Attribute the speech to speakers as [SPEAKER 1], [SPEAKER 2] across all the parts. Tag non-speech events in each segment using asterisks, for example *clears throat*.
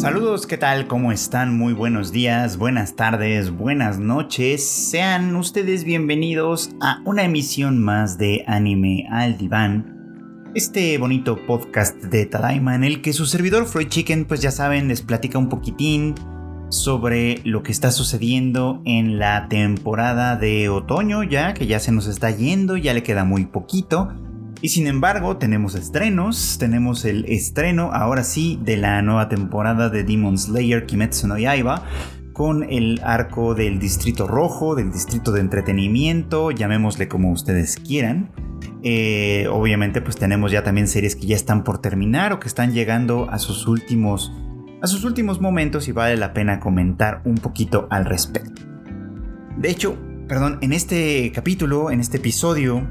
[SPEAKER 1] Saludos, ¿qué tal? ¿Cómo están? Muy buenos días, buenas tardes, buenas noches. Sean ustedes bienvenidos a una emisión más de Anime al Diván. Este bonito podcast de Tadaima en el que su servidor Freud Chicken, pues ya saben, les platica un poquitín sobre lo que está sucediendo en la temporada de otoño ya, que ya se nos está yendo, ya le queda muy poquito. Y sin embargo, tenemos estrenos. Tenemos el estreno, ahora sí, de la nueva temporada de Demon Slayer Kimetsu no Yaiba. Con el arco del Distrito Rojo, del Distrito de Entretenimiento, llamémosle como ustedes quieran. Eh, obviamente, pues tenemos ya también series que ya están por terminar o que están llegando a sus últimos, a sus últimos momentos y vale la pena comentar un poquito al respecto. De hecho, perdón, en este capítulo, en este episodio,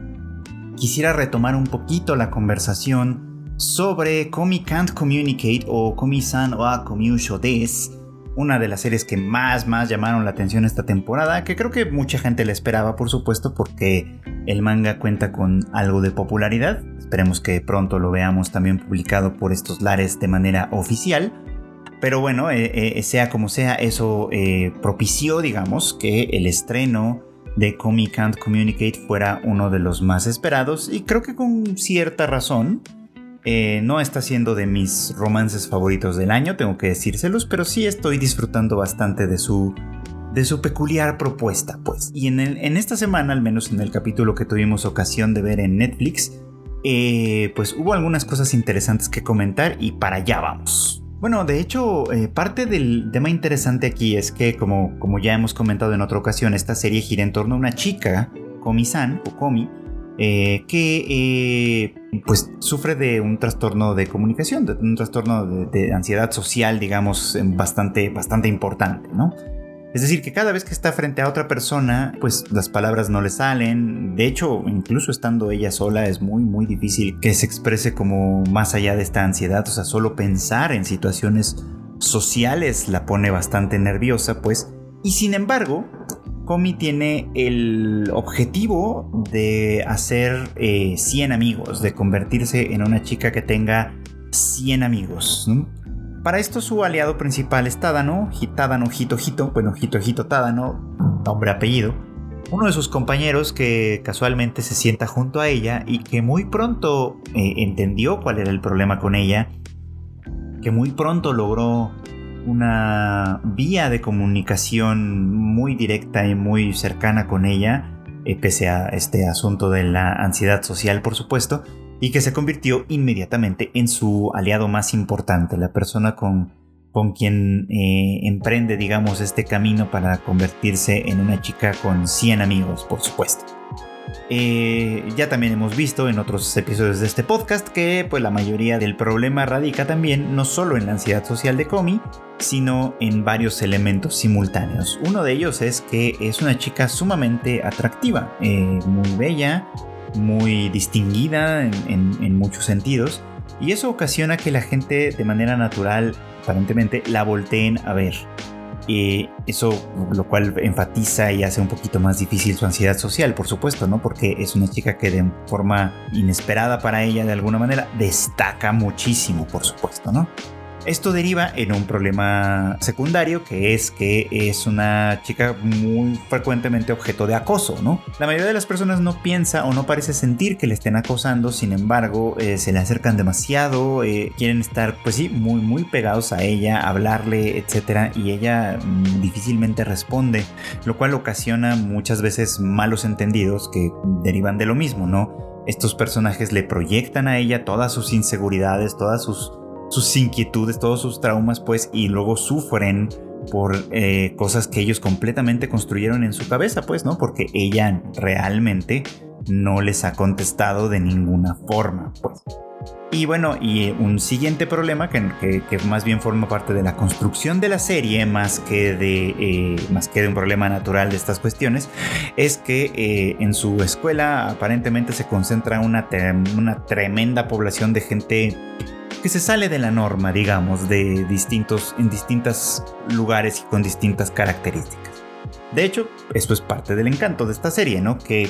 [SPEAKER 1] quisiera retomar un poquito la conversación sobre Komi Can't Communicate o Komi-san wa Komyusho des, una de las series que más más llamaron la atención esta temporada, que creo que mucha gente le esperaba por supuesto porque el manga cuenta con algo de popularidad, esperemos que pronto lo veamos también publicado por estos lares de manera oficial, pero bueno, eh, eh, sea como sea, eso eh, propició, digamos, que el estreno de Comic Can't Communicate fuera uno de los más esperados y creo que con cierta razón. Eh, no está siendo de mis romances favoritos del año, tengo que decírselos, pero sí estoy disfrutando bastante de su, de su peculiar propuesta, pues. Y en, en esta semana, al menos en el capítulo que tuvimos ocasión de ver en Netflix, eh, pues hubo algunas cosas interesantes que comentar y para allá vamos. Bueno, de hecho, eh, parte del tema interesante aquí es que, como, como ya hemos comentado en otra ocasión, esta serie gira en torno a una chica, Komi-san, o Komi, eh, que eh, pues sufre de un trastorno de comunicación, de un trastorno de, de, ansiedad social, digamos, bastante, bastante importante, ¿no? Es decir, que cada vez que está frente a otra persona, pues las palabras no le salen. De hecho, incluso estando ella sola es muy, muy difícil que se exprese como más allá de esta ansiedad. O sea, solo pensar en situaciones sociales la pone bastante nerviosa, pues. Y sin embargo, Komi tiene el objetivo de hacer 100 eh, amigos, de convertirse en una chica que tenga 100 amigos. Para esto su aliado principal es Tadano, Tadano Hito Hito, bueno, Hito Hito Tadano, nombre apellido, uno de sus compañeros que casualmente se sienta junto a ella y que muy pronto eh, entendió cuál era el problema con ella, que muy pronto logró una vía de comunicación muy directa y muy cercana con ella, eh, pese a este asunto de la ansiedad social, por supuesto, y que se convirtió inmediatamente en su aliado más importante, la persona con, con quien eh, emprende, digamos, este camino para convertirse en una chica con 100 amigos, por supuesto. Eh, ya también hemos visto en otros episodios de este podcast que pues, la mayoría del problema radica también no solo en la ansiedad social de Komi, sino en varios elementos simultáneos. Uno de ellos es que es una chica sumamente atractiva, eh, muy bella, muy distinguida en, muchos sentidos y eso ocasiona que la gente de manera natural aparentemente la volteen a ver. Y eso lo cual enfatiza y hace un poquito más difícil su ansiedad social, por supuesto, ¿no? Porque es una chica que de forma inesperada para ella de alguna manera destaca muchísimo, por supuesto, ¿no? Esto deriva en un problema secundario que es que es una chica muy frecuentemente objeto de acoso, ¿no? La mayoría de las personas no piensa o no parece sentir que le estén acosando, sin embargo, eh, se le acercan demasiado, eh, quieren estar, pues sí, muy, muy pegados a ella, hablarle, etcétera, y ella mm, difícilmente responde, lo cual ocasiona muchas veces malos entendidos que derivan de lo mismo, ¿no? Estos personajes le proyectan a ella todas sus inseguridades, todas sus sus inquietudes, todos sus traumas, pues, y luego sufren por eh, cosas que ellos completamente construyeron en su cabeza, pues, ¿no? Porque ella realmente no les ha contestado de ninguna forma, pues. Y bueno, y un siguiente problema que, que, más bien forma parte de la construcción de la serie, más que de, eh, más que de un problema natural de estas cuestiones, es que eh, en su escuela aparentemente se concentra una, una tremenda población de gente que se sale de la norma, digamos, de distintos, en distintos lugares y con distintas características. De hecho, esto es parte del encanto de esta serie, ¿no? Que,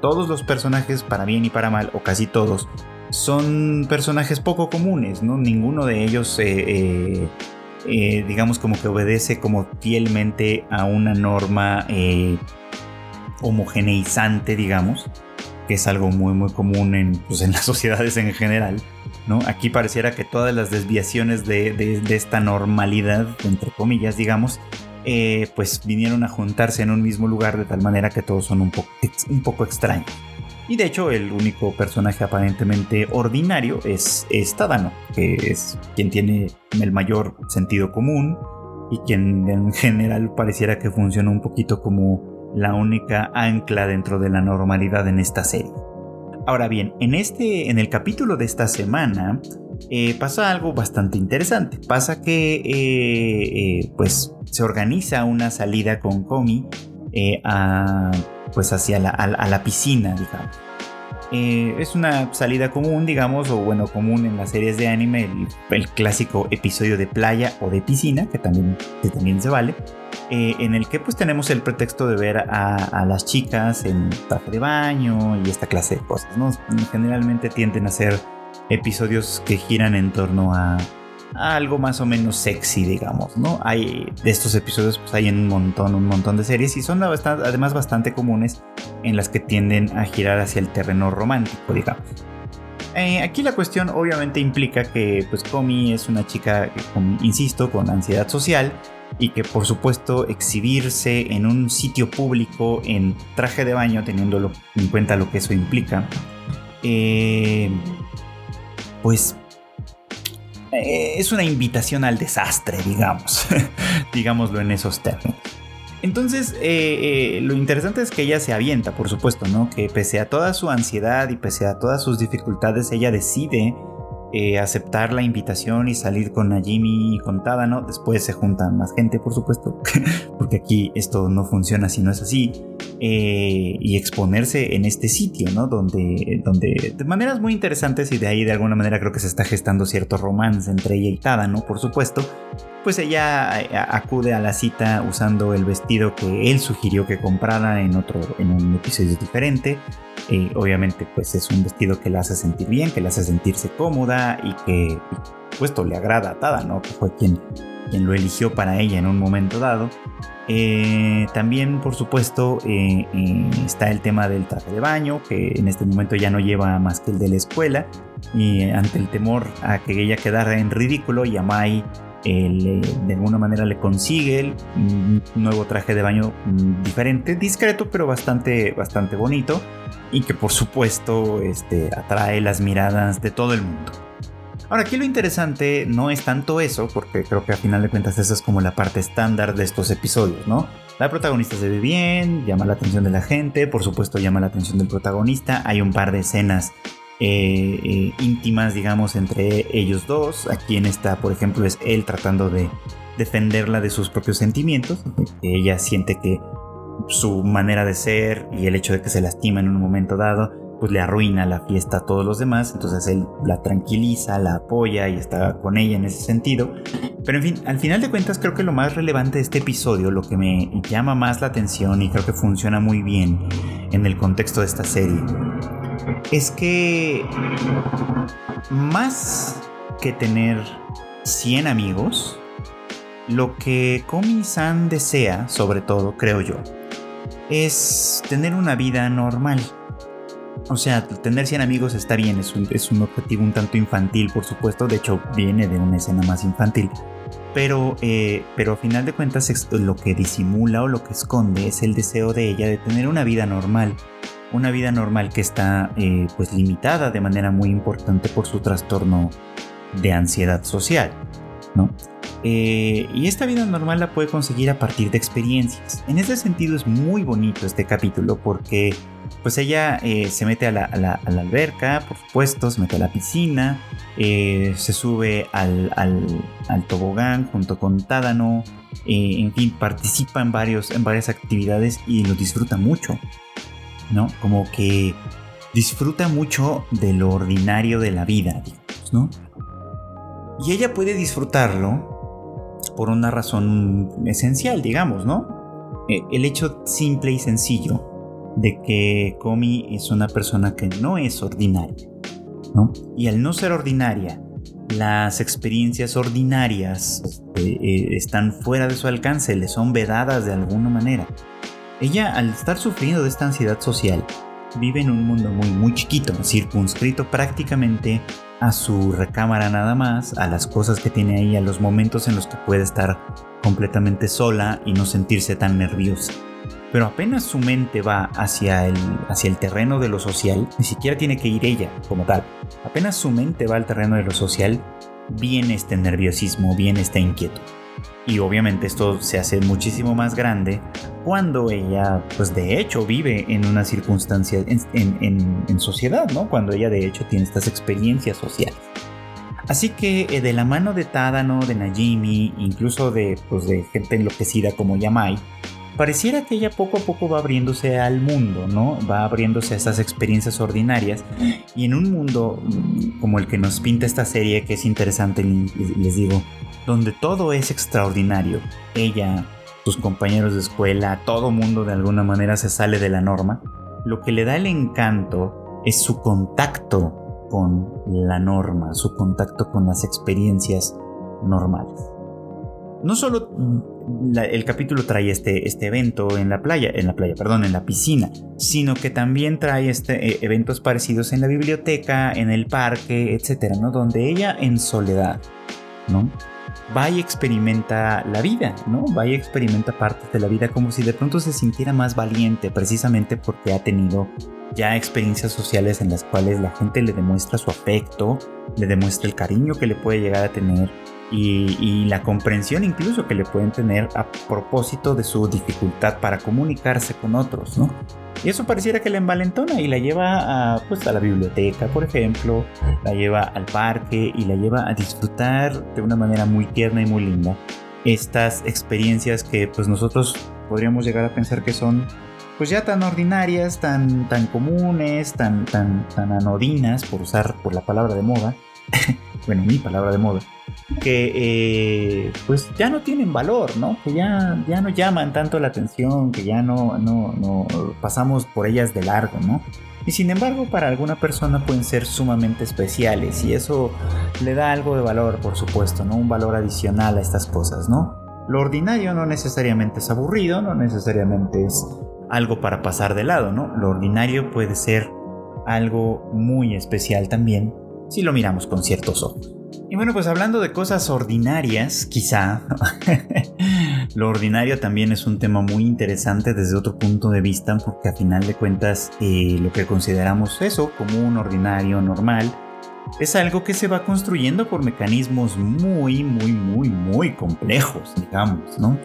[SPEAKER 1] todos los personajes, para bien y para mal, o casi todos, son personajes poco comunes, ¿no? Ninguno de ellos eh, eh, eh, digamos como que obedece como fielmente a una norma homogeneizante, digamos, que es algo muy muy común en, pues, en las *laughs* sociedades en general. ¿No? Aquí pareciera que todas las desviaciones de, esta normalidad, entre comillas, digamos, eh, pues vinieron a juntarse en un mismo lugar de tal manera que todos son un, poco extraños. Y de hecho el único personaje aparentemente ordinario es, es Tadano, que es quien tiene el mayor sentido común y quien en general pareciera que funciona un poquito como la única ancla dentro de la normalidad en esta serie. Ahora bien, en, este, en el capítulo de esta semana eh, pasa algo bastante interesante. Pasa que eh, eh, pues se organiza una salida con Komi a pues hacia la, a, la piscina, digamos. Eh, es una salida común, digamos, o bueno, común en las series de anime, el, clásico episodio de playa o de piscina, que también, también se vale, eh, en el que pues tenemos el pretexto de ver a, a, las chicas en traje de baño y esta clase de cosas, ¿no? Generalmente tienden a ser episodios que giran en torno a, algo más o menos sexy, digamos, ¿no? Hay de estos episodios, pues hay un montón, un montón de series y son además bastante comunes en las que tienden a girar hacia el terreno romántico, digamos. Eh, aquí la cuestión obviamente implica que pues Komi es una chica, insisto, con ansiedad social y que por supuesto exhibirse en un sitio público en traje de baño, teniendo en cuenta lo que eso implica, eh, pues es una invitación al desastre, digamos, *laughs* digámoslo en esos términos. Entonces, eh, eh, lo interesante es que ella se avienta, por supuesto, ¿no? Que pese a toda su ansiedad y pese a todas sus dificultades, ella decide eh, aceptar la invitación y salir con Najimi y con Tadano. Después se juntan más gente, por supuesto, *laughs* porque aquí esto no funciona si no es así. Eh, y exponerse en este sitio, ¿no? Donde, donde de maneras muy interesantes y de ahí de alguna manera creo que se está gestando cierto romance entre ella y Tadano, por supuesto. Pues ella eh, acude a la cita usando el vestido que él sugirió que comprara en otro, en un episodio diferente obviamente pues es un vestido que la hace sentir bien, que la hace sentirse cómoda y que puesto le agrada a Tada, ¿no? Que fue quien, quien lo eligió para ella en un momento dado. Eh, también, por supuesto, eh, eh, está el tema del traje de baño, que en este momento ya no lleva más que el de la escuela. Y ante el temor a que ella quedara en ridículo, Yamai de alguna manera le consigue un nuevo traje de baño mm, diferente, discreto, pero bastante, bastante bonito y que por supuesto este, atrae las miradas de todo el mundo. Ahora, aquí lo interesante no es tanto eso, porque creo que a final de cuentas esa es como la parte estándar de estos episodios, ¿no? La protagonista se ve bien, llama la atención de la gente, por supuesto llama la atención del protagonista, hay un par de escenas eh, eh, íntimas, digamos, entre ellos dos. Aquí en esta, por ejemplo, es él tratando de defenderla de sus propios sentimientos. Ella siente que su manera de ser y el hecho de que se lastima en un momento dado, pues le arruina la fiesta a todos los demás. Entonces él la tranquiliza, la apoya y está con ella en ese sentido. Pero en fin, al final de cuentas creo que lo más relevante de este episodio, lo que me llama más la atención y creo que funciona muy bien en el contexto de esta serie, es que más que tener 100 amigos, lo que Komi-san desea, sobre todo, creo yo, es tener una vida normal. O sea, tener 100 amigos está bien, es un, objetivo un tanto infantil, por supuesto, de hecho viene de una escena más infantil. Pero, eh, pero a final de cuentas lo que disimula o lo que esconde es el deseo de ella de tener una vida normal. Una vida normal que está eh, pues limitada de manera muy importante por su trastorno de ansiedad social. ¿no? Eh, y esta vida normal la puede conseguir a partir de experiencias. En ese sentido es muy bonito este capítulo porque pues ella eh, se mete a la, alberca, por supuesto, se mete a la piscina, se sube al, tobogán junto con Tadano, en fin, participa en, varios, en varias actividades y lo disfruta mucho, ¿no? Como que disfruta mucho de lo ordinario de la vida, digamos, ¿no? Y ella puede disfrutarlo por una razón esencial, digamos, ¿no? Eh, el hecho simple y sencillo de que Komi es una persona que no es ordinaria, ¿no? Y al no ser ordinaria, las experiencias ordinarias eh, están fuera de su alcance, le son vedadas de alguna manera. Ella, al estar sufriendo de esta ansiedad social, vive en un mundo muy, muy chiquito, circunscrito prácticamente a su recámara nada más, a las cosas que tiene ahí, a los momentos en los que puede estar completamente sola y no sentirse tan nerviosa. Pero apenas su mente va hacia el, hacia el terreno de lo social, ni siquiera tiene que ir ella como tal, apenas su mente va al terreno de lo social, viene este nerviosismo, viene esta inquietud. Y obviamente esto se hace muchísimo más grande cuando ella, pues de hecho, vive en una circunstancia en, sociedad, ¿no? Cuando ella de hecho tiene estas experiencias sociales. Así que eh, de la mano de Tadano, de Najimi, incluso de, pues, de gente enloquecida como Yamai, pareciera que ella poco a poco va abriéndose al mundo, ¿no? Va abriéndose a estas experiencias ordinarias y en un mundo mm, como el que nos pinta esta serie, que es interesante, les digo, donde todo es extraordinario. Ella, sus compañeros de escuela, todo mundo de alguna manera se sale de la norma. Lo que le da el encanto es su contacto con la norma, su contacto con las experiencias normales. No solo el capítulo trae este, este evento en la playa, en la playa, perdón, en la piscina, sino que también trae este, eh, eventos parecidos en la biblioteca, en el parque, etcétera, ¿no? Donde ella en soledad, ¿no? Va y experimenta la vida, ¿no? Va y experimenta partes de la vida como si de pronto se sintiera más valiente, precisamente porque ha tenido ya experiencias sociales en las cuales la gente le demuestra su afecto, le demuestra el cariño que le puede llegar a tener y, la comprensión incluso que le pueden tener a propósito de su dificultad para comunicarse con otros, ¿no? Y eso pareciera que la envalentona y la lleva a, pues, a la biblioteca, por ejemplo, la lleva al parque y la lleva a disfrutar de una manera muy tierna y muy linda estas experiencias que pues nosotros podríamos llegar a pensar que son pues ya tan ordinarias, tan, tan comunes, tan, tan, tan anodinas, por usar por la palabra de moda, bueno, mi palabra de moda, que eh, pues ya no tienen valor, ¿no? Que ya, ya no llaman tanto la atención, que ya no, no, no pasamos por ellas de largo, ¿no? Y sin embargo, para alguna persona pueden ser sumamente especiales y eso le da algo de valor, por supuesto, ¿no? Un valor adicional a estas cosas, ¿no? Lo ordinario no necesariamente es aburrido, no necesariamente es algo para pasar de lado, ¿no? Lo ordinario puede ser algo muy especial también si lo miramos con ciertos ojos. Y bueno, pues hablando de cosas ordinarias, quizá, *laughs* lo ordinario también es un tema muy interesante desde otro punto de vista, porque a final de cuentas eh, lo que consideramos eso, como un ordinario, normal, es algo que se va construyendo por mecanismos muy, muy, muy, muy complejos, digamos, ¿no?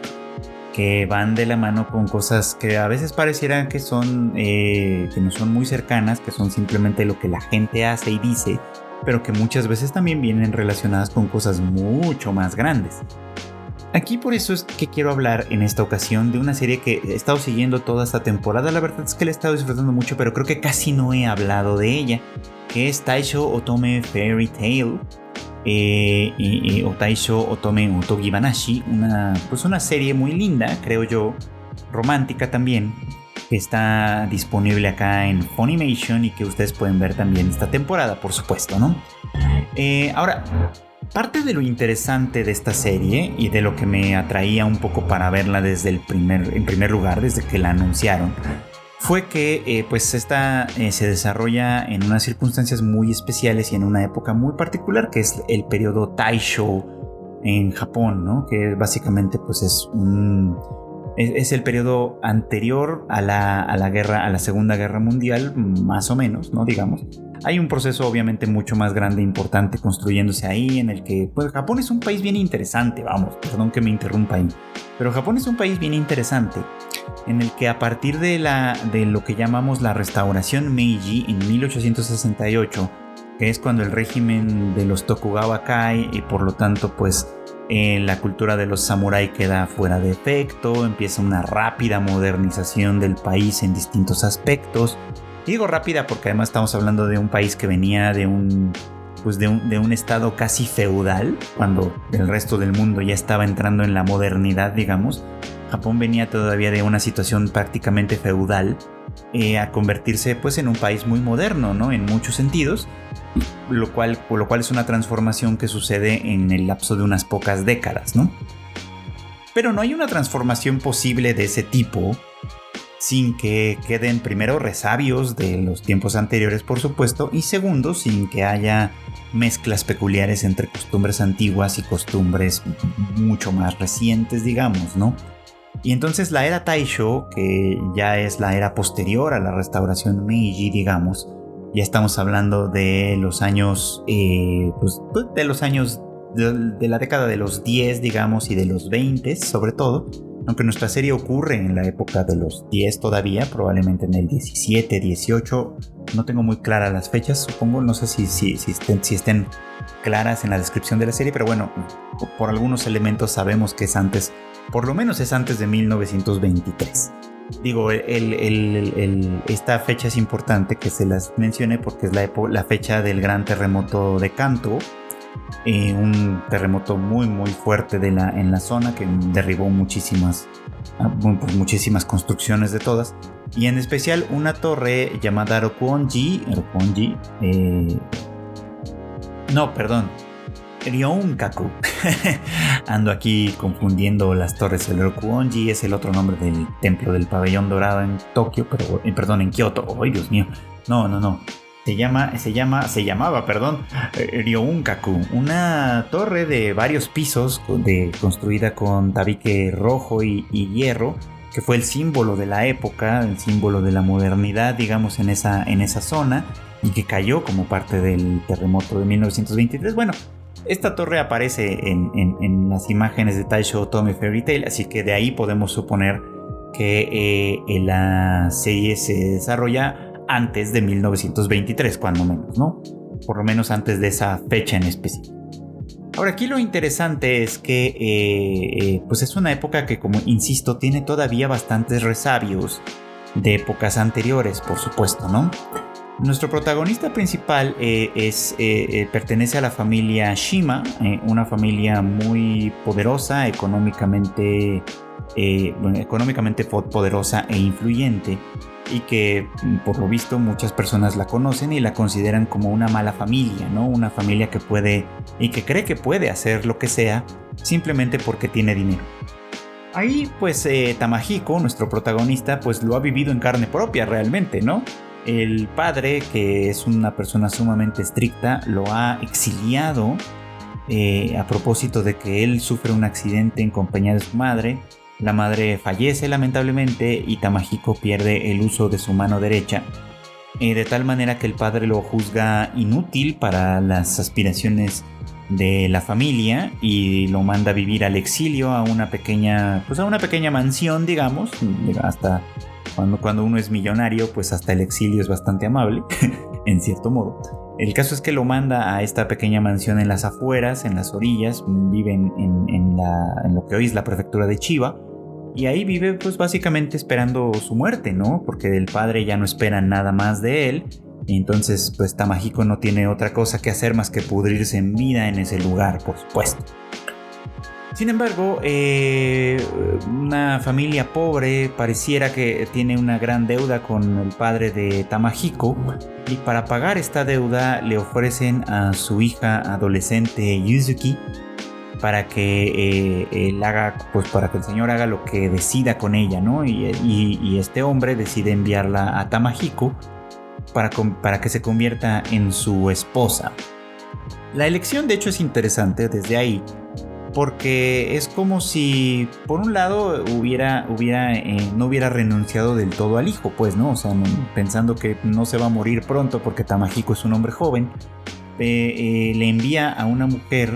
[SPEAKER 1] Que van de la mano con cosas que a veces parecieran que son, eh, que no son muy cercanas, que son simplemente lo que la gente hace y dice, pero que muchas veces también vienen relacionadas con cosas mucho más grandes. Aquí por eso es que quiero hablar en esta ocasión de una serie que he estado siguiendo toda esta temporada. La verdad es que la he estado disfrutando mucho, pero creo que casi no he hablado de ella. Que es Taisho Otome Fairy Tale. Eh, o Taisho Otome Utogi Banashi. Una, pues una serie muy linda, creo yo. Romántica también que está disponible acá en Funimation y que ustedes pueden ver también esta temporada, por supuesto, ¿no? Eh, ahora, parte de lo interesante de esta serie y de lo que me atraía un poco para verla desde el primer, en primer lugar, desde que la anunciaron, fue que eh, pues esta eh, se desarrolla en unas circunstancias muy especiales y en una época muy particular que es el periodo Taisho en Japón, ¿no? Que básicamente pues es un es, el periodo anterior a la, guerra, a la Segunda Guerra Mundial, más o menos, ¿no? Digamos. Hay un proceso obviamente mucho más grande e importante construyéndose ahí en el que, pues Japón es un país bien interesante, vamos, perdón que me interrumpa ahí, pero Japón es un país bien interesante en el que a partir de, la, de lo que llamamos la restauración Meiji en 1868, que es cuando el régimen de los Tokugawa cae y por lo tanto pues la cultura de los samuráis queda fuera de efecto, empieza una rápida modernización del país en distintos aspectos. digo rápida porque además estamos hablando de un país que venía de un, pues de un, de un estado casi feudal, cuando el resto del mundo ya estaba entrando en la modernidad, digamos. Japón venía todavía de una situación prácticamente feudal eh, a convertirse pues en un país muy moderno, ¿no? En muchos sentidos, lo cual, lo cual es una transformación que sucede en el lapso de unas pocas décadas, ¿no? Pero no hay una transformación posible de ese tipo sin que queden primero resabios de los tiempos anteriores, por supuesto, y segundo, sin que haya mezclas peculiares entre costumbres antiguas y costumbres mucho más recientes, digamos, ¿no? Y entonces la era Taisho, que ya es la era posterior a la restauración Meiji, digamos, ya estamos hablando de los años, eh, pues, pues, de los años de, la década de los 10, digamos, y de los 20, sobre todo, aunque nuestra serie ocurre en la época de los 10 todavía, probablemente en el 17, 18, no tengo muy claras las fechas, supongo, no sé si, si, si, estén, si estén claras en la descripción de la serie, pero bueno, por algunos elementos sabemos que es antes por lo menos es antes de 1923. Digo, esta fecha es importante que se las mencione porque es la, fecha del gran terremoto de Kanto, eh, un terremoto muy muy fuerte de la, en la zona que derribó muchísimas, ah, pues muchísimas construcciones de todas y en especial una torre llamada Rokuonji, eh, no, perdón, Ryounkaku. *laughs* *laughs* Ando aquí confundiendo las torres. El Rokuonji es el otro nombre del templo del pabellón dorado en Tokio, pero, eh, perdón, en Kioto. ¡Ay, Dios mío! No, no, no. Se llama, se llama, se llamaba, perdón, eh, Ryounkaku, una torre de varios pisos de, construida con tabique rojo y, y, hierro, que fue el símbolo de la época, el símbolo de la modernidad, digamos, en esa, en esa zona, y que cayó como parte del terremoto de 1923. Bueno, esta torre aparece en, las imágenes de Taisho Otome Fairy Tail, así que de ahí podemos suponer que eh, la serie se desarrolla antes de 1923, cuando menos, ¿no? Por lo menos antes de esa fecha en específico. Ahora, aquí lo interesante es que eh, eh, pues es una época que, como insisto, tiene todavía bastantes resabios de épocas anteriores, por supuesto, ¿no? Nuestro protagonista principal eh, es, eh, eh, pertenece a la familia Shima, una familia muy poderosa, económicamente, económicamente poderosa e influyente, y que mm, por lo visto muchas personas la conocen y la consideran como una mala familia, ¿no? Una familia que puede y que cree que puede hacer lo que sea simplemente porque tiene dinero. Ahí pues Tamahiko, nuestro protagonista, pues lo ha vivido en carne propia realmente, ¿no? El padre, que es una persona sumamente estricta, lo ha exiliado eh, a propósito de que él sufre un accidente en compañía de su madre. La madre fallece lamentablemente y Tamahiko pierde el uso de su mano derecha, eh, de tal manera que el padre lo juzga inútil para las aspiraciones de la familia y lo manda a vivir al exilio a una pequeña, pues a una pequeña mansión, digamos, hasta cuando, uno es millonario, pues hasta el exilio es bastante amable, *laughs* en cierto modo. El caso es que lo manda a esta pequeña mansión en las afueras, en las orillas, vive en, lo que hoy es la prefectura de Chiba, y ahí vive pues básicamente esperando su muerte, ¿no? Porque el padre ya no espera nada más de él, y entonces pues Tamahiko no tiene otra cosa que hacer más que pudrirse en vida en ese lugar, por supuesto. Sin embargo, eh, una familia pobre pareciera que tiene una gran deuda con el padre de Tamahiko y para pagar esta deuda le ofrecen a su hija adolescente Yuzuki para que eh, haga, pues para que el señor haga lo que decida con ella, ¿no? Y, este hombre decide enviarla a Tamahiko para, para que se convierta en su esposa. La elección de hecho es interesante desde ahí porque es como si por un lado hubiera, hubiera eh, no hubiera renunciado del todo al hijo, pues, ¿no? O sea, pensando que no se va a morir pronto porque Tamahiko es un hombre joven, eh, eh, le envía a una mujer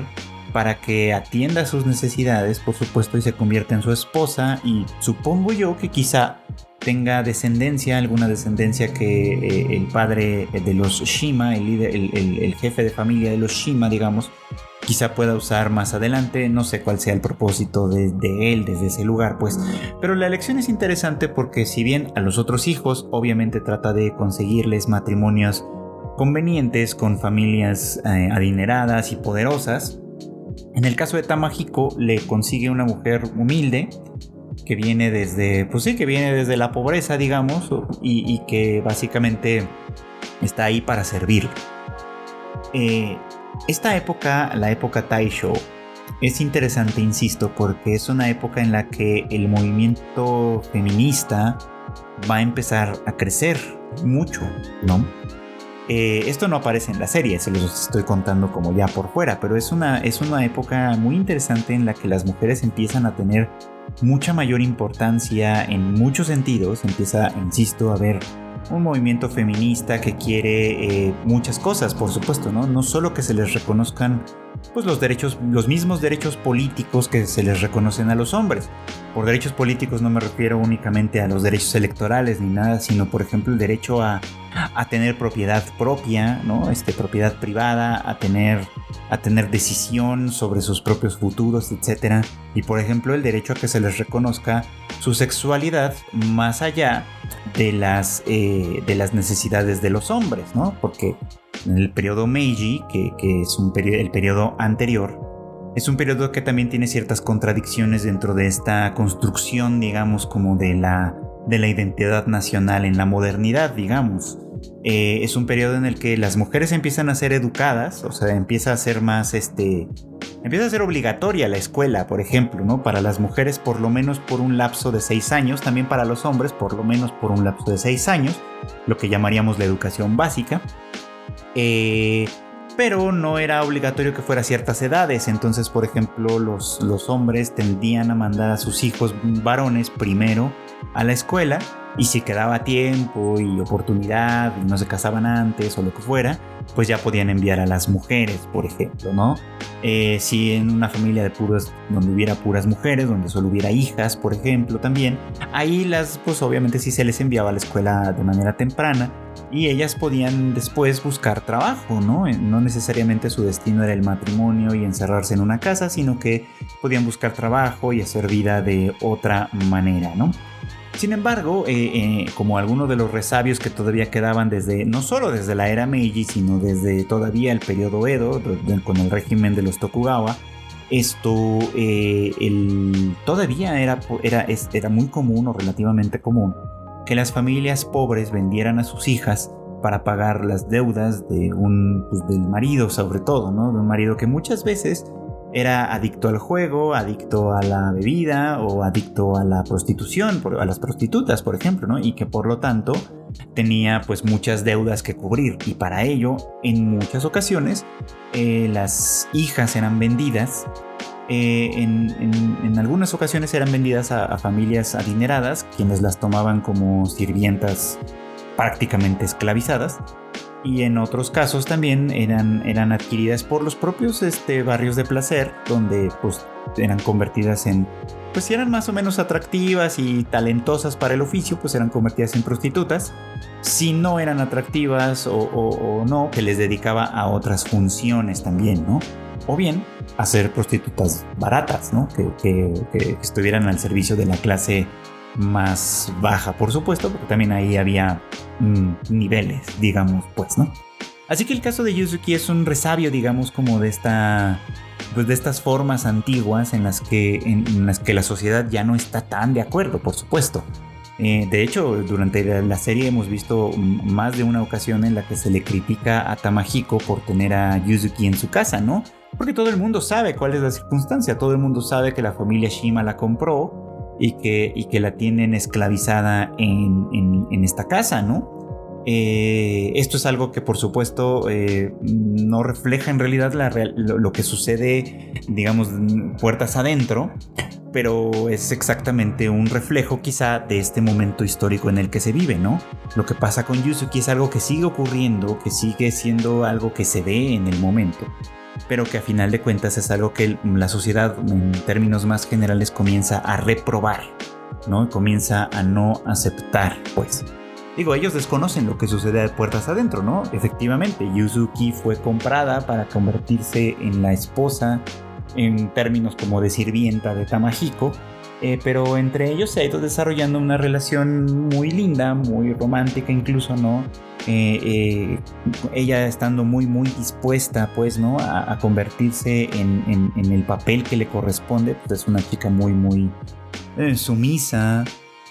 [SPEAKER 1] para que atienda sus necesidades, por supuesto, y se convierta en su esposa, y supongo yo que quizá tenga descendencia, alguna descendencia que el padre de los Shima, el jefe de familia de los Shima, digamos, quizá pueda usar más adelante, no sé cuál sea el propósito de, él desde ese lugar, pues, pero la elección es interesante porque si bien a los otros hijos obviamente trata de conseguirles matrimonios convenientes con familias eh, adineradas y poderosas, en el caso de Tamahiko le consigue una mujer humilde, que viene desde, pues sí, que viene desde la pobreza, digamos, y, que básicamente está ahí para servir. Eh, esta época, la época Taisho, es interesante, insisto, porque es una época en la que el movimiento feminista va a empezar a crecer mucho, ¿no? Eh, esto no aparece en la serie, se los estoy contando como ya por fuera, pero es una, es una época muy interesante en la que las mujeres empiezan a tener mucha mayor importancia en muchos sentidos, empieza, insisto, a ver un movimiento feminista que quiere eh, muchas cosas, por supuesto, ¿no? No solo que se les reconozcan pues los derechos, los mismos derechos políticos que se les reconocen a los hombres. Por derechos políticos no me refiero únicamente a los derechos electorales ni nada, sino por ejemplo el derecho a, a tener propiedad propia, ¿no? Este, propiedad privada, a tener, a tener decisión sobre sus propios futuros, etc. Y por ejemplo el derecho a que se les reconozca su sexualidad más allá de las, eh, de las necesidades de los hombres, ¿no? Porque en el periodo Meiji, que, es el periodo anterior, es un periodo que también tiene ciertas contradicciones dentro de esta construcción, digamos, como de la, de la identidad nacional en la modernidad, digamos. Eh, es un periodo en el que las mujeres empiezan a ser educadas, o sea, empieza a ser más, este, empieza a ser obligatoria la escuela, por ejemplo, ¿no? Para las mujeres por lo menos por un lapso de seis años, también para los hombres por lo menos por un lapso de seis años, lo que llamaríamos la educación básica. Eh, pero no era obligatorio que fuera a ciertas edades. Entonces, por ejemplo, los, hombres tendían a mandar a sus hijos varones primero a la escuela y si quedaba tiempo y oportunidad y no se casaban antes o lo que fuera, pues ya podían enviar a las mujeres, por ejemplo, ¿no? Eh, si en una familia de puras, donde hubiera puras mujeres, donde solo hubiera hijas, por ejemplo, también, ahí las, pues obviamente sí se les enviaba a la escuela de manera temprana y ellas podían después buscar trabajo, ¿no? No necesariamente su destino era el matrimonio y encerrarse en una casa, sino que podían buscar trabajo y hacer vida de otra manera, ¿no? Sin embargo, eh, eh, como algunos de los resabios que todavía quedaban desde, no solo desde la era Meiji, sino desde todavía el periodo Edo, con el régimen de los Tokugawa, esto eh, todavía era, era, era muy común o relativamente común que las familias pobres vendieran a sus hijas para pagar las deudas de un, pues, del marido sobre todo, ¿no? De un marido que muchas veces era adicto al juego, adicto a la bebida o adicto a la prostitución, a las prostitutas, por ejemplo, ¿no? Y que por lo tanto tenía pues muchas deudas que cubrir y para ello en muchas ocasiones eh, las hijas eran vendidas eh, en, algunas ocasiones eran vendidas a, familias adineradas, quienes las tomaban como sirvientas prácticamente esclavizadas, y en otros casos también eran, eran adquiridas por los propios este, barrios de placer, donde pues eran convertidas en, pues si eran más o menos atractivas y talentosas para el oficio, pues eran convertidas en prostitutas. Si no eran atractivas o, no, que les dedicaba a otras funciones también, ¿no? O bien a ser prostitutas baratas, ¿no? que estuvieran al servicio de la clase más baja, por supuesto, porque también ahí había mm, niveles, digamos, pues, ¿no? Así que el caso de Yuzuki es un resabio, digamos, como de esta pues de estas formas antiguas en las que en, las que la sociedad ya no está tan de acuerdo, por supuesto. Eh, de hecho, durante la, serie hemos visto más de una ocasión en la que se le critica a Tamahiko por tener a Yuzuki en su casa, ¿no? Porque todo el mundo sabe cuál es la circunstancia, todo el mundo sabe que la familia Shima la compró y que, la tienen esclavizada en, esta casa, ¿no? Eh, esto es algo que por supuesto eh, no refleja en realidad lo, que sucede, digamos, puertas adentro, pero es exactamente un reflejo quizá de este momento histórico en el que se vive, ¿no? Lo que pasa con Yusuke es algo que sigue ocurriendo, que sigue siendo algo que se ve en el momento pero que a final de cuentas es algo que la sociedad en términos más generales comienza a reprobar, ¿no? Comienza a no aceptar, pues. Digo, ellos desconocen lo que sucede de puertas adentro, ¿no? Efectivamente, Yuzuki fue comprada para convertirse en la esposa en términos como de sirvienta de Tamahiko, eh, pero entre ellos se ha ido desarrollando una relación muy linda, muy romántica incluso, ¿no? eh, eh, ella estando muy muy dispuesta pues no a, convertirse en, el papel que le corresponde pues es una chica muy muy sumisa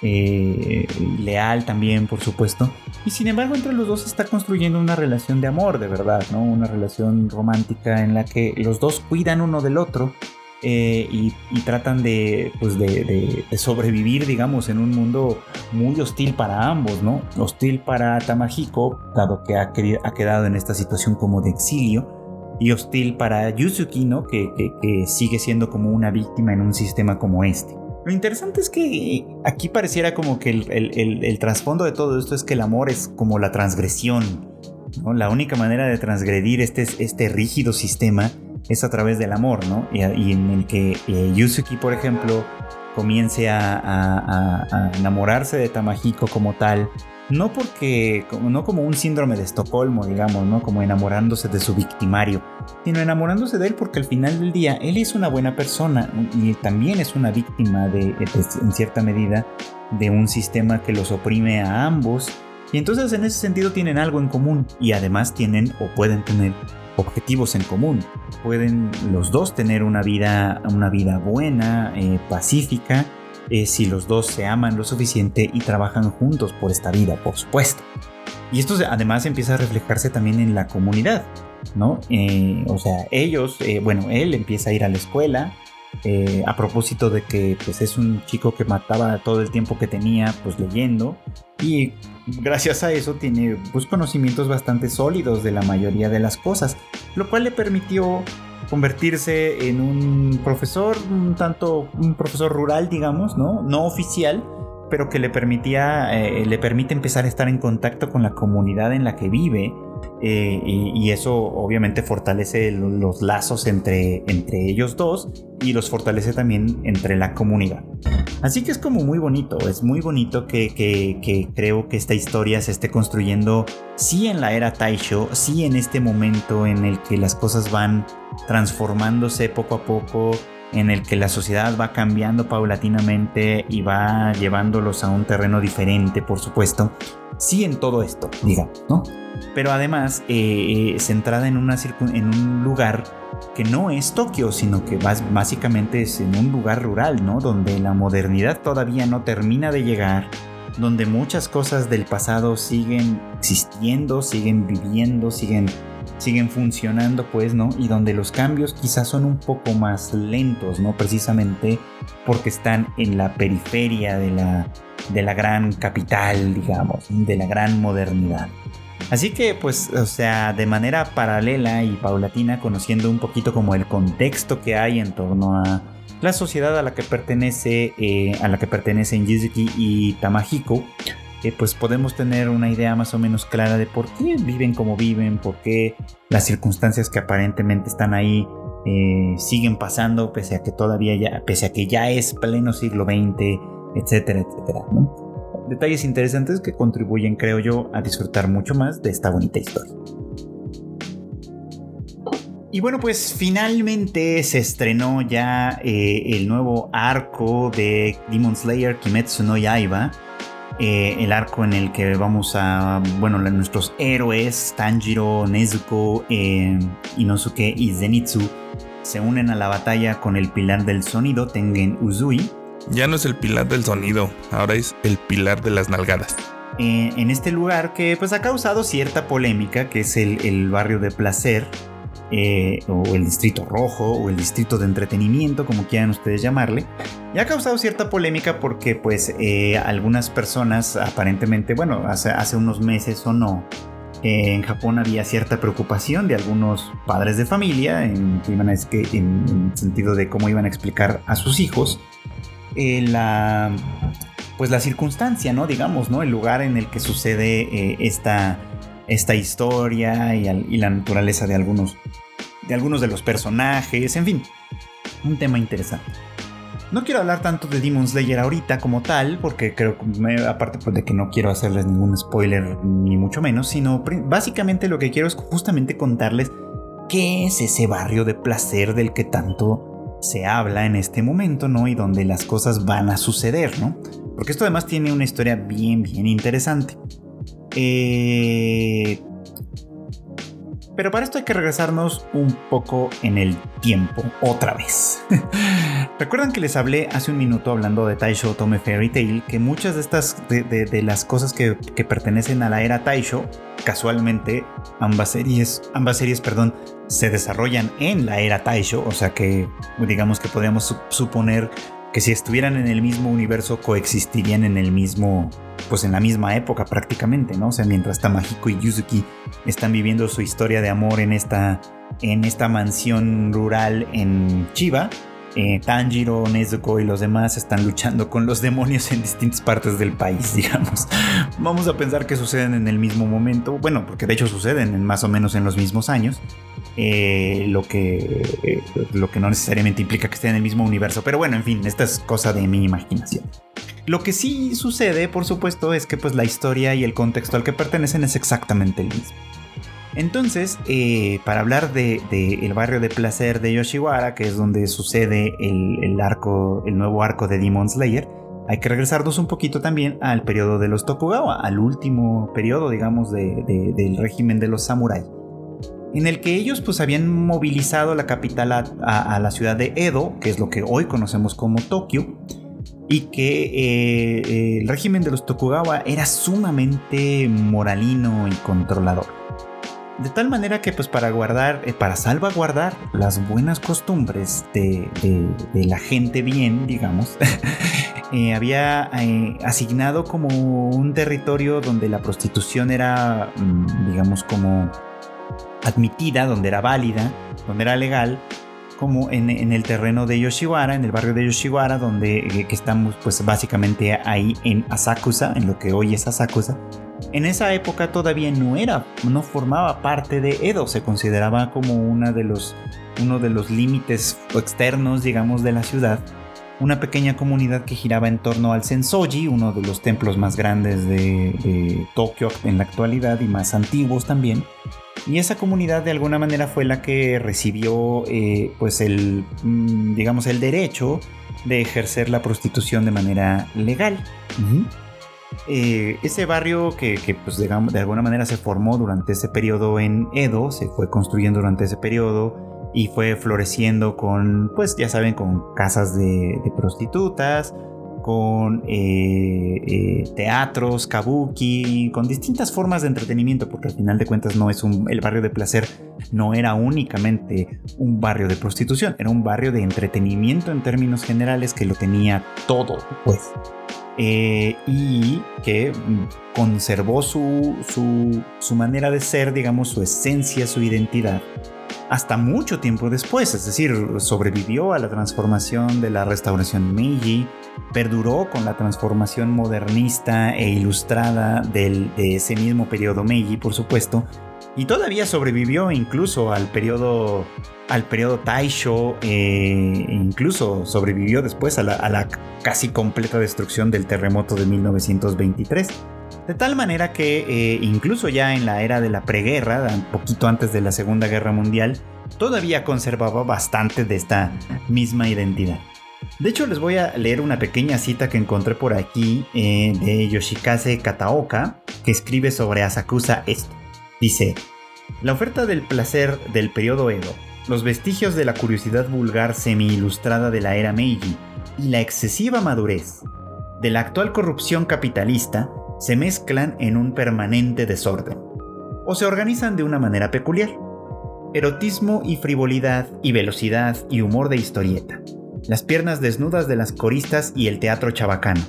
[SPEAKER 1] leal también por supuesto. Y sin embargo entre los dos está construyendo una relación de amor de verdad no una relación romántica en la que los dos cuidan uno del otro eh, y, tratan de, pues de, sobrevivir, digamos, en un mundo muy hostil para ambos, ¿no? Hostil para Tamahiko, dado que ha, quedado en esta situación como de exilio, y hostil para Yusuki, ¿no? Que, sigue siendo como una víctima en un sistema como este. Lo interesante es que aquí pareciera como que el, trasfondo de todo esto es que el amor es como la transgresión, ¿no? La única manera de transgredir este, este rígido sistema es a través del amor, ¿no? Y, en el que eh, por ejemplo, comience a, enamorarse de Tamahiko como tal, no porque, no como un síndrome de Estocolmo, digamos, ¿no? Como enamorándose de su victimario, sino enamorándose de él porque al final del día él es una buena persona y también es una víctima de, en cierta medida, de un sistema que los oprime a ambos. Y entonces en ese sentido tienen algo en común y además tienen o pueden tener objetivos en común. Pueden los dos tener una vida, una vida buena, eh, pacífica, eh, si los dos se aman lo suficiente y trabajan juntos por esta vida, por supuesto. Y esto además empieza a reflejarse también en la comunidad, ¿no? Eh, o sea, ellos, bueno, él empieza a ir a la escuela, a propósito de que pues es un chico que mataba todo el tiempo que tenía pues leyendo y gracias a eso tiene pues, conocimientos bastante sólidos de la mayoría de las cosas, lo cual le permitió convertirse en un profesor, un tanto un profesor rural, digamos, ¿no? No oficial, pero que le permitía, eh, le permite empezar a estar en contacto con la comunidad en la que vive eh, y, eso obviamente fortalece los lazos entre, entre ellos dos y los fortalece también entre la comunidad. Así que es como muy bonito, es muy bonito que, creo que esta historia se esté construyendo sí en la era Taisho, sí en este momento en el que las cosas van transformándose poco a poco, en el que la sociedad va cambiando paulatinamente y va llevándolos a un terreno diferente, por supuesto, sí en todo esto, digamos, ¿no? Pero además eh, eh, centrada en, en un lugar que no es Tokio, sino que básicamente es en un lugar rural, ¿no? Donde la modernidad todavía no termina de llegar, donde muchas cosas del pasado siguen existiendo, siguen viviendo, siguen, siguen funcionando, pues, ¿no? Y donde los cambios quizás son un poco más lentos, ¿no? Precisamente porque están en la periferia de la, de la gran capital, digamos, de la gran modernidad. Así que, pues, o sea, de manera paralela y paulatina, conociendo un poquito como el contexto que hay en torno a la sociedad a la que pertenece, eh, a la que pertenecen Yuzuki y Tamahiko, eh, pues podemos tener una idea más o menos clara de por qué viven como viven, por qué las circunstancias que aparentemente están ahí eh, siguen pasando, pese a que todavía ya, pese a que ya es pleno siglo XX, etcétera, etcétera. ¿no? Detalles interesantes que contribuyen, creo yo, a disfrutar mucho más de esta bonita historia. Y bueno, pues finalmente se estrenó ya eh, el nuevo arco de Demon Slayer Kimetsu no Yaiba. Eh, el arco en el que vamos a, bueno, nuestros héroes, Tanjiro, Nezuko, eh, Inosuke y Zenitsu, se unen a la batalla con el pilar del sonido Tengen Uzui
[SPEAKER 2] ya no es el pilar del sonido, ahora es el pilar de las nalgadas.
[SPEAKER 1] Eh, en este lugar que pues ha causado cierta polémica, que es el, barrio de placer, eh, o el distrito rojo, o el distrito de entretenimiento, como quieran ustedes llamarle, y ha causado cierta polémica porque pues eh, algunas personas aparentemente, bueno, hace, unos meses o no, en Japón había cierta preocupación de algunos padres de familia en, en, en sentido de cómo iban a explicar a sus hijos eh, la pues la circunstancia, ¿no? Digamos, ¿no? El lugar en el que sucede eh, esta, esta historia y, la naturaleza de algunos, de algunos de los personajes, en fin, un tema interesante. No quiero hablar tanto de Demon Slayer ahorita como tal, porque creo que, aparte pues, de que no quiero hacerles ningún spoiler, ni mucho menos, sino básicamente lo que quiero es justamente contarles qué es ese barrio de placer del que tanto se habla en este momento, ¿no? Y donde las cosas van a suceder, ¿no? Porque esto además tiene una historia bien, bien interesante. Eh, pero para esto hay que regresarnos un poco en el tiempo, otra vez. *laughs* Recuerdan que les hablé hace un minuto hablando de Taisho Tome Fairy Tail, que muchas de estas, de, las cosas que, pertenecen a la era Taisho, casualmente ambas series, ambas series, perdón, se desarrollan en la era Taisho, o sea que digamos que podríamos suponer que si estuvieran en el mismo universo coexistirían en el mismo, pues en la misma época prácticamente, ¿no? O sea, mientras Tamahiko y Yuzuki están viviendo su historia de amor en esta, en esta mansión rural en Chiba, eh, Tanjiro, Nezuko y los demás están luchando con los demonios en distintas partes del país, *laughs* digamos. Vamos a pensar que suceden en el mismo momento, bueno, porque de hecho suceden en más o menos en los mismos años, eh, lo, que, eh, lo que no necesariamente implica que estén en el mismo universo. Pero bueno, en fin, esta es cosa de mi imaginación. Lo que sí sucede, por supuesto, es que pues la historia y el contexto al que pertenecen es exactamente el mismo. Entonces, eh, para hablar del de, el barrio de placer de Yoshiwara, que es donde sucede el nuevo arco de Demon Slayer, hay que regresarnos un poquito también al periodo de los Tokugawa, al último periodo, digamos, del régimen de los samuráis en el que ellos pues habían movilizado la capital a, la ciudad de Edo, que es lo que hoy conocemos como Tokio, y que eh, el régimen de los Tokugawa era sumamente moralino y controlador. De tal manera que pues para guardar, eh, para salvaguardar las buenas costumbres de, la gente bien, digamos, *laughs* eh, había asignado como un territorio donde la prostitución era, mm, digamos, como admitida, donde era válida, donde era legal, como en, el terreno de Yoshiwara, en el barrio de Yoshiwara, donde eh, estamos pues básicamente ahí en Asakusa, en lo que hoy es Asakusa. En esa época todavía no era, no formaba parte de Edo, se consideraba como una de los, uno de los límites externos, digamos, de la ciudad. Una pequeña comunidad que giraba en torno al Sensoji, uno de los templos más grandes de, de Tokio en la actualidad y más antiguos también y esa comunidad de alguna manera fue la que recibió eh, pues el, mm, digamos, el derecho de ejercer la prostitución de manera legal. Eh, ese barrio que, pues, digamos, de alguna manera se formó durante ese periodo en Edo, se fue construyendo durante ese periodo y fue floreciendo con, pues ya saben, con casas de prostitutas, con eh, eh, teatros, kabuki, con distintas formas de entretenimiento, porque al final de cuentas no es un, el barrio de placer no era únicamente un barrio de prostitución, era un barrio de entretenimiento en términos generales que lo tenía todo, pues. Eh, y que conservó su, su, manera de ser, digamos, su esencia, su identidad hasta mucho tiempo después, es decir, sobrevivió a la transformación de la restauración Meiji, perduró con la transformación modernista e ilustrada de ese mismo periodo Meiji, por supuesto, y todavía sobrevivió incluso al periodo al periodo Taisho, eh, incluso sobrevivió después a la, casi completa destrucción del terremoto de 1923. De tal manera que eh, incluso ya en la era de la preguerra, un poquito antes de la Segunda Guerra Mundial, todavía conservaba bastante de esta misma identidad. De hecho, les voy a leer una pequeña cita que encontré por aquí eh, de Yoshikaze Kataoka, que escribe sobre Asakusa esto. Dice, la oferta del placer del periodo Edo, los vestigios de la curiosidad vulgar semi-ilustrada de la era Meiji y la excesiva madurez de la actual corrupción capitalista se mezclan en un permanente desorden, o se organizan de una manera peculiar. Erotismo y frivolidad y velocidad y humor de historieta. Las piernas desnudas de las coristas y el teatro chabacano.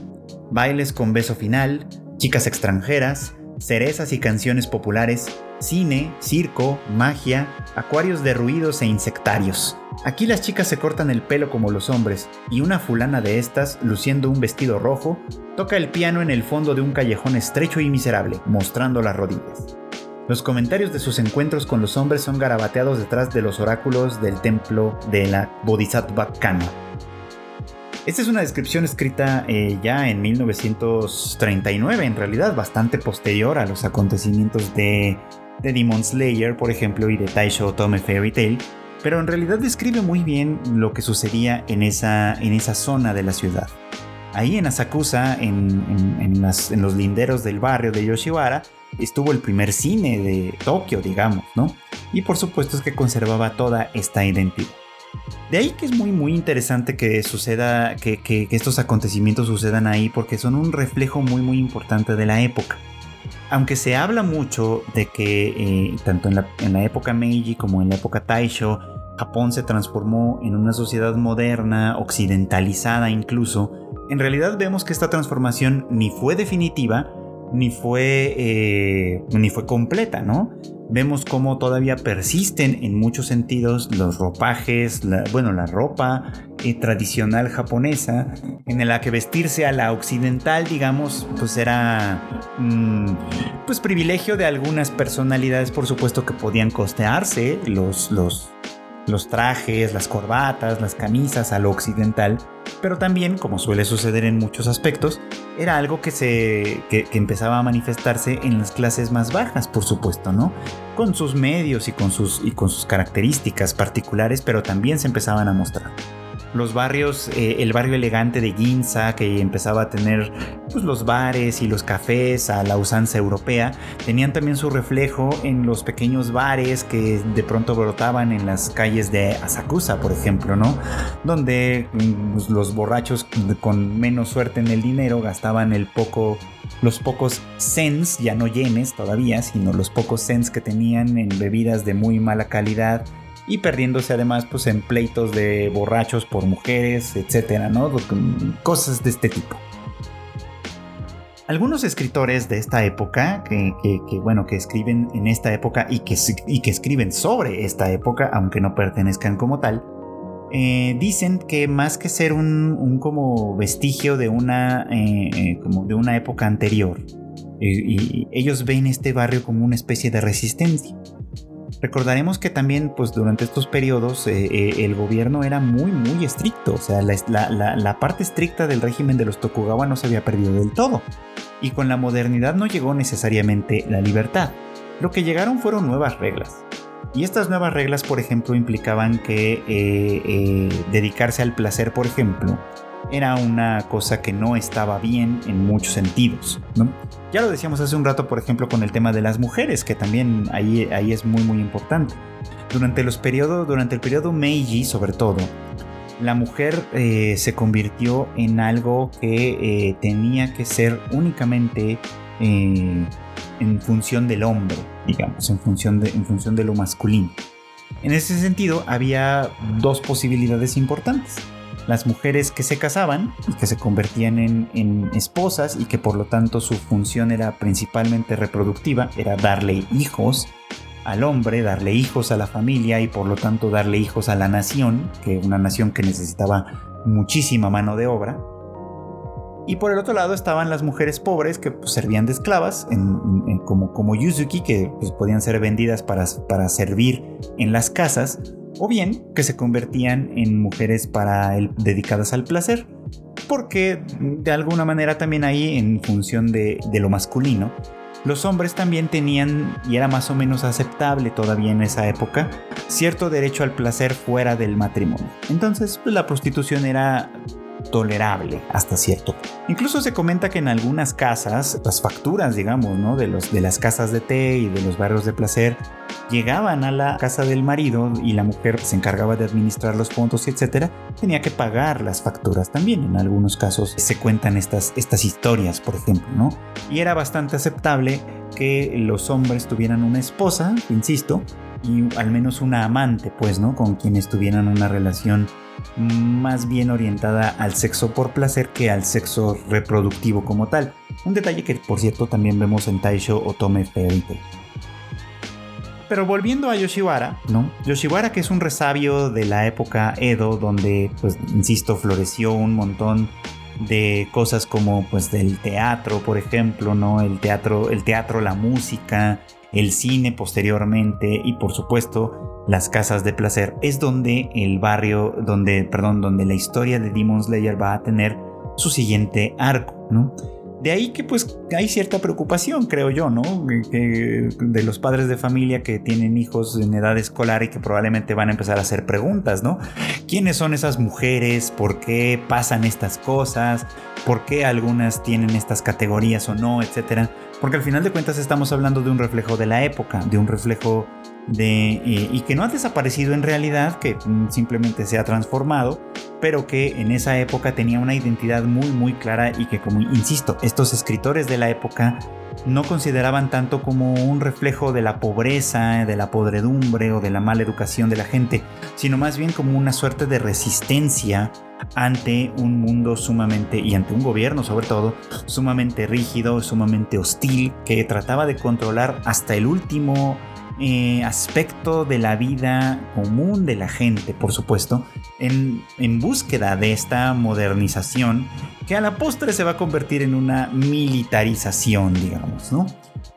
[SPEAKER 1] Bailes con beso final, chicas extranjeras, cerezas y canciones populares, cine, circo, magia, acuarios de ruidos e insectarios. Aquí las chicas se cortan el pelo como los hombres, y una fulana de estas, luciendo un vestido rojo, toca el piano en el fondo de un callejón estrecho y miserable, mostrando las rodillas. Los comentarios de sus encuentros con los hombres son garabateados detrás de los oráculos del templo de la Bodhisattva Kano. Esta es una descripción escrita eh, ya en 1939, en realidad bastante posterior a los acontecimientos de, de Demon Slayer, por ejemplo, y de Taisho Tome Fairy Tail, pero en realidad describe muy bien lo que sucedía en esa, en esa zona de la ciudad. Ahí en Asakusa, en, en, los linderos del barrio de Yoshiwara, estuvo el primer cine de Tokio, digamos, ¿no? Y por supuesto es que conservaba toda esta identidad. De ahí que es muy muy interesante que suceda, que, estos acontecimientos sucedan ahí porque son un reflejo muy muy importante de la época. Aunque se habla mucho de que eh, tanto en la, época Meiji como en la época Taisho, Japón se transformó en una sociedad moderna, occidentalizada incluso, en realidad vemos que esta transformación ni fue definitiva, ni fue, eh, ni fue completa, ¿no? Vemos cómo todavía persisten en muchos sentidos los ropajes, bueno, la ropa tradicional japonesa, en la que vestirse a la occidental, digamos, pues era mm, pues privilegio de algunas personalidades, por supuesto, que podían costearse los, los, los trajes, las corbatas, las camisas a lo occidental, pero también, como suele suceder en muchos aspectos, era algo que, se, que, empezaba a manifestarse en las clases más bajas, por supuesto, ¿no? Con sus medios y con sus, y con sus características particulares, pero también se empezaban a mostrar los barrios, eh, el barrio elegante de Ginza, que empezaba a tener pues, los bares y los cafés a la usanza europea, tenían también su reflejo en los pequeños bares que de pronto brotaban en las calles de Asakusa, por ejemplo, ¿no? Donde pues, los borrachos con menos suerte en el dinero gastaban el poco los pocos cents, ya no yenes todavía, sino los pocos cents que tenían en bebidas de muy mala calidad y perdiéndose además pues en pleitos de borrachos por mujeres, etcétera, ¿no? Cosas de este tipo. Algunos escritores de esta época, que, bueno, que escriben en esta época y que, y que escriben sobre esta época, aunque no pertenezcan como tal, eh, dicen que más que ser un, como vestigio de una, eh, eh, como de una época anterior, ellos ven este barrio como una especie de resistencia. Recordaremos que también, pues durante estos periodos, eh, eh, el gobierno era muy, muy estricto. O sea, la, parte estricta del régimen de los Tokugawa no se había perdido del todo. Y con la modernidad no llegó necesariamente la libertad. Lo que llegaron fueron nuevas reglas. Y estas nuevas reglas, por ejemplo, implicaban que eh, dedicarse al placer, por ejemplo, era una cosa que no estaba bien en muchos sentidos. Ya lo decíamos hace un rato, por ejemplo, con el tema de las mujeres, que también ahí, ahí es muy muy importante. Durante, los periodos, durante el periodo Meiji, sobre todo, la mujer eh, se convirtió en algo que eh, tenía que ser únicamente eh, en función del hombre, digamos, en función, de, en función de lo masculino. En ese sentido, había dos posibilidades importantes las mujeres que se casaban y que se convertían en, esposas y que por lo tanto su función era principalmente reproductiva, era darle hijos al hombre, darle hijos a la familia y por lo tanto darle hijos a la nación, que una nación que necesitaba muchísima mano de obra. Y por el otro lado estaban las mujeres pobres que pues, servían de esclavas, como, como Yuzuki, que pues, podían ser vendidas para, para servir en las casas, o bien que se convertían en mujeres para dedicadas al placer, porque de alguna manera también ahí en función de, lo masculino, los hombres también tenían, y era más o menos aceptable todavía en esa época, cierto derecho al placer fuera del matrimonio. Entonces, pues, la prostitución era tolerable hasta cierto Incluso se comenta que en algunas casas, las facturas, digamos, de las casas de té y de los barrios de placer, llegaban a la casa del marido y la mujer se encargaba de administrar los fondos, etcétera, tenía que pagar las facturas también. En algunos casos se cuentan estas, estas historias, por ejemplo, ¿no? Y era bastante aceptable que los hombres tuvieran una esposa, insisto, y al menos una amante, pues, ¿no? Con quienes tuvieran una relación más bien orientada al sexo por placer que al sexo reproductivo como tal. Un detalle que, por cierto, también vemos en Taisho Otome Fairy Pero volviendo a Yoshiwara, ¿no? Yoshiwara que es un resabio de la época Edo, donde, pues, insisto, floreció un montón de cosas como, pues, del teatro, por ejemplo, ¿no? El teatro, el teatro, la música, el cine posteriormente y por supuesto las casas de placer es donde el barrio, donde, perdón, donde la historia de Demon Slayer va a tener su siguiente arco, ¿no? De ahí que pues hay cierta preocupación, creo yo, ¿no? de los padres de familia que tienen hijos en edad escolar y que probablemente van a empezar a hacer preguntas, ¿no? ¿Quiénes son esas mujeres? ¿Por qué pasan estas cosas? ¿Por qué algunas tienen estas categorías o no? Etcétera Porque al final de cuentas estamos hablando de un reflejo de la época, de un reflejo de... Y que no ha desaparecido en realidad, que simplemente se ha transformado, pero que en esa época tenía una identidad muy muy clara y que como insisto, estos escritores de la época no consideraban tanto como un reflejo de la pobreza, de la podredumbre o de la mala educación de la gente, sino más bien como una suerte de resistencia ante un mundo sumamente, y ante un gobierno sobre todo, sumamente rígido, sumamente hostil, que trataba de controlar hasta el último eh, aspecto de la vida común de la gente, por supuesto, en, en búsqueda de esta modernización que a la postre se va a convertir en una militarización, digamos, ¿no?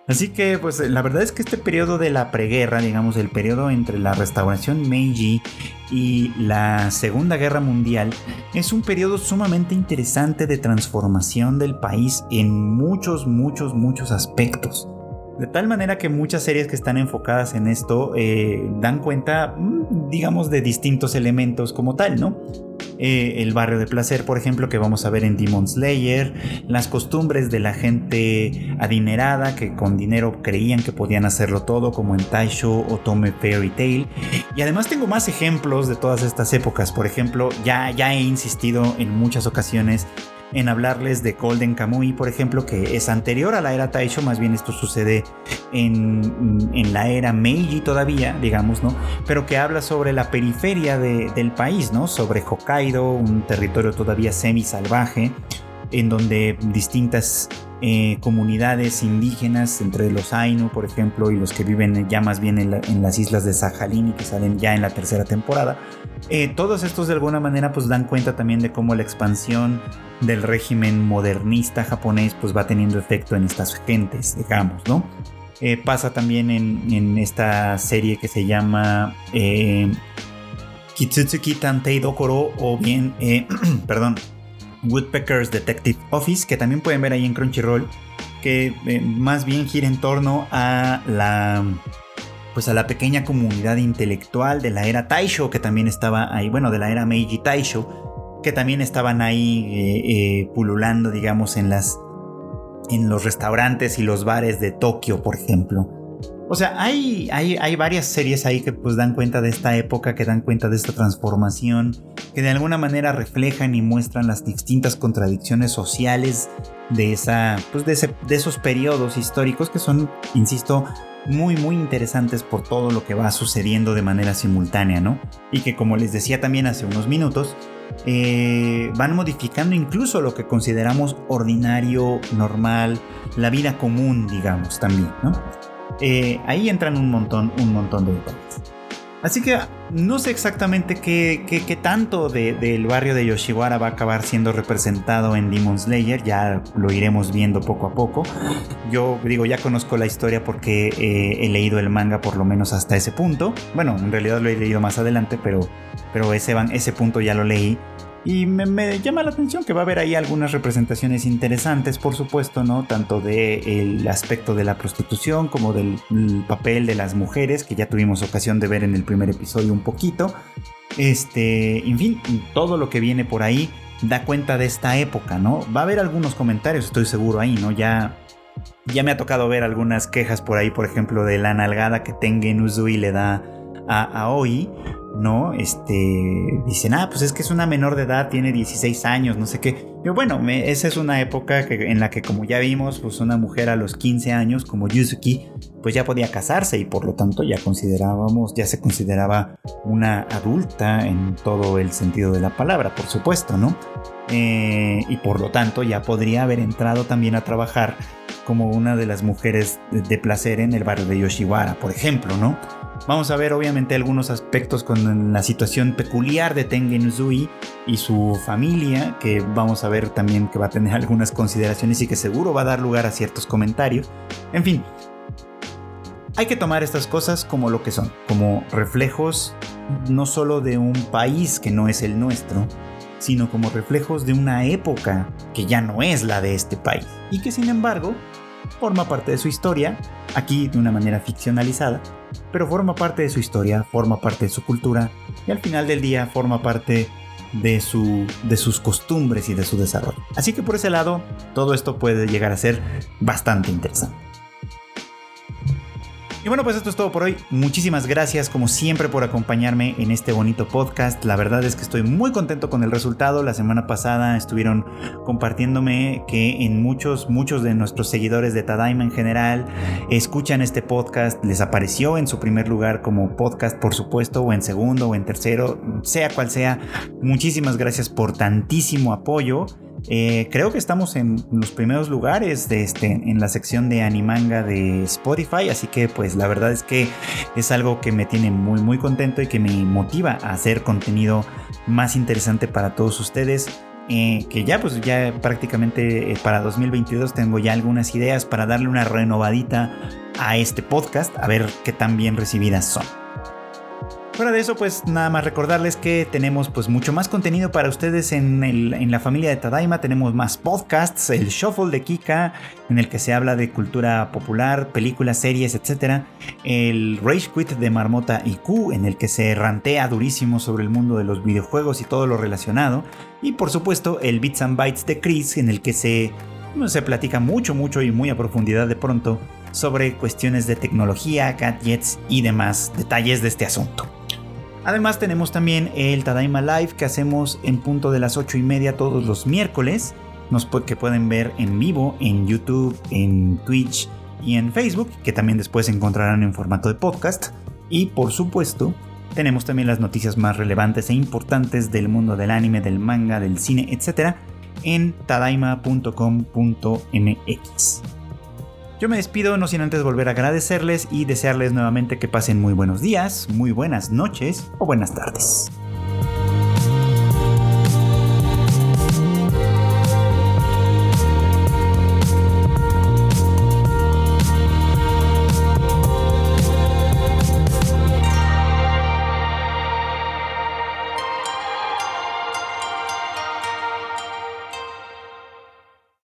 [SPEAKER 1] Así que, pues la verdad es que este periodo de la preguerra, digamos, el periodo entre la restauración Meiji y la Segunda Guerra Mundial, es un periodo sumamente interesante de transformación del país en muchos, muchos, muchos aspectos. De tal manera que muchas series que están enfocadas en esto eh, dan cuenta, mm, digamos, de distintos elementos como tal, ¿no? Eh, el barrio de placer, por ejemplo, que vamos a ver en Demon Slayer, las costumbres de la gente adinerada que con dinero creían que podían hacerlo todo, como en Taisho o Tome Fairy Tail. Y además tengo más ejemplos de todas estas épocas, por ejemplo, ya, ya he insistido en muchas ocasiones en hablarles de Golden Kamui, por ejemplo, que es anterior a la era Taisho, más bien esto sucede en, la era Meiji todavía, digamos, ¿no? Pero que habla sobre la periferia del país, ¿no? Sobre Hokkaido, un territorio todavía semi salvaje, en donde distintas eh, comunidades indígenas, entre los Ainu, por ejemplo, y los que viven ya más bien en, las islas de Sajalín y que salen ya en la tercera temporada, eh, todos estos de alguna manera pues dan cuenta también de cómo la expansión del régimen modernista japonés pues va teniendo efecto en estas gentes, digamos, ¿no? Eh, pasa también en, esta serie que se llama Kitsutsuki Tantei Dokoro o bien, *clears throat* perdón, Woodpecker's Detective Office, que también pueden ver ahí en Crunchyroll, que eh, más bien gira en torno a la pues a la pequeña comunidad intelectual de la era Taisho, que también estaba ahí, bueno, de la era Meiji Taisho, que también estaban ahí eh, eh, pululando, digamos, en las en los restaurantes y los bares de Tokio, por ejemplo. O sea, hay, hay, hay, varias series ahí que pues dan cuenta de esta época, que dan cuenta de esta transformación, que de alguna manera reflejan y muestran las distintas contradicciones sociales de, esa, pues de, de esos periodos históricos que son, insisto, muy muy interesantes por todo lo que va sucediendo de manera simultánea, ¿no? Y que como les decía también hace unos minutos, eh, van modificando incluso lo que consideramos ordinario, normal, la vida común, digamos, también. Eh, ahí entran un montón, un montón de detalles. Así que no sé exactamente qué, tanto del barrio de Yoshiwara va a acabar siendo representado en Demon Slayer, ya lo iremos viendo poco a poco. Yo digo, ya conozco la historia porque eh, he leído el manga por lo menos hasta ese punto. Bueno, en realidad lo he leído más adelante, pero, pero ese, ese punto ya lo leí. Y me, llama la atención que va a haber ahí algunas representaciones interesantes, por supuesto, ¿no? Tanto del aspecto de la prostitución como del papel de las mujeres, que ya tuvimos ocasión de ver en el primer episodio un poquito. Este, en fin, todo lo que viene por ahí da cuenta de esta época, ¿no? Va a haber algunos comentarios, estoy seguro ahí, ¿no? Ya, ya me ha tocado ver algunas quejas por ahí, por ejemplo, de la nalgada que Tengen Uzui le da a Aoi, ¿no? Este, dicen, ah, pues es que es una menor de edad, tiene 16 años, no sé qué. Yo, bueno, esa es una época en la que, como ya vimos, pues una mujer a los 15 años, como Yuzuki, pues ya podía casarse y por lo tanto ya considerábamos, ya se consideraba una adulta en todo el sentido de la palabra, por supuesto, ¿no? Eh, y por lo tanto ya podría haber entrado también a trabajar como una de las mujeres de placer en el barrio de Yoshiwara, por ejemplo, ¿no? Vamos a ver obviamente algunos aspectos con la situación peculiar de Tengen Uzui y su familia, que vamos a ver también que va a tener *laughs* algunas consideraciones y que seguro va a dar lugar a ciertos comentarios. En fin, hay que tomar estas cosas como lo que son, como reflejos no solo de un país que no es el nuestro, sino como reflejos de una época que ya no es la de este país y que sin embargo forma parte de su historia, aquí de una manera ficcionalizada, pero forma parte de su historia, forma parte de su cultura y al final del día forma parte de, su, de sus costumbres y de su desarrollo. Así que por ese lado, todo esto puede llegar a ser bastante interesante. Y bueno, pues esto es todo por hoy. Muchísimas gracias como siempre por acompañarme en este bonito podcast. La verdad es que estoy muy contento con el resultado. La semana pasada estuvieron compartiéndome que en muchos, muchos de nuestros seguidores de Tadaima en general escuchan este podcast. Les apareció en su primer lugar como podcast, por supuesto, o en segundo o en tercero, sea cual sea. Muchísimas gracias por tantísimo apoyo. Eh, creo que estamos en los primeros lugares de este, en la sección de Animanga de Spotify, así que pues la verdad es que es algo que me tiene muy muy contento y que me motiva a hacer contenido más interesante para todos ustedes. Eh, que ya pues ya prácticamente eh, para 2022 tengo ya algunas ideas para darle una renovadita a este podcast, a ver qué tan bien recibidas son. Fuera de eso, pues nada más recordarles que tenemos pues mucho más contenido para ustedes en, la familia de Tadaima. Tenemos más podcasts, el Shuffle de Kika, en el que se habla de cultura popular, películas, series, etc. El Rage Quit de Marmota y Q, en el que se rantea durísimo sobre el mundo de los videojuegos y todo lo relacionado. Y por supuesto, el Bits and Bytes de Chris, en el que se, se platica mucho, mucho y muy a profundidad de pronto sobre cuestiones de tecnología, gadgets y demás detalles de este asunto. Además tenemos también el Tadaima Live que hacemos en punto de las 8 y media todos los miércoles, que pueden ver en vivo en YouTube, en Twitch y en Facebook, que también después encontrarán en formato de podcast. Y por supuesto, tenemos también las noticias más relevantes e importantes del mundo del anime, del manga, del cine, etc. en tadaima.com.mx. Yo me despido no sin antes volver a agradecerles y desearles nuevamente que pasen muy buenos días, muy buenas noches o buenas tardes.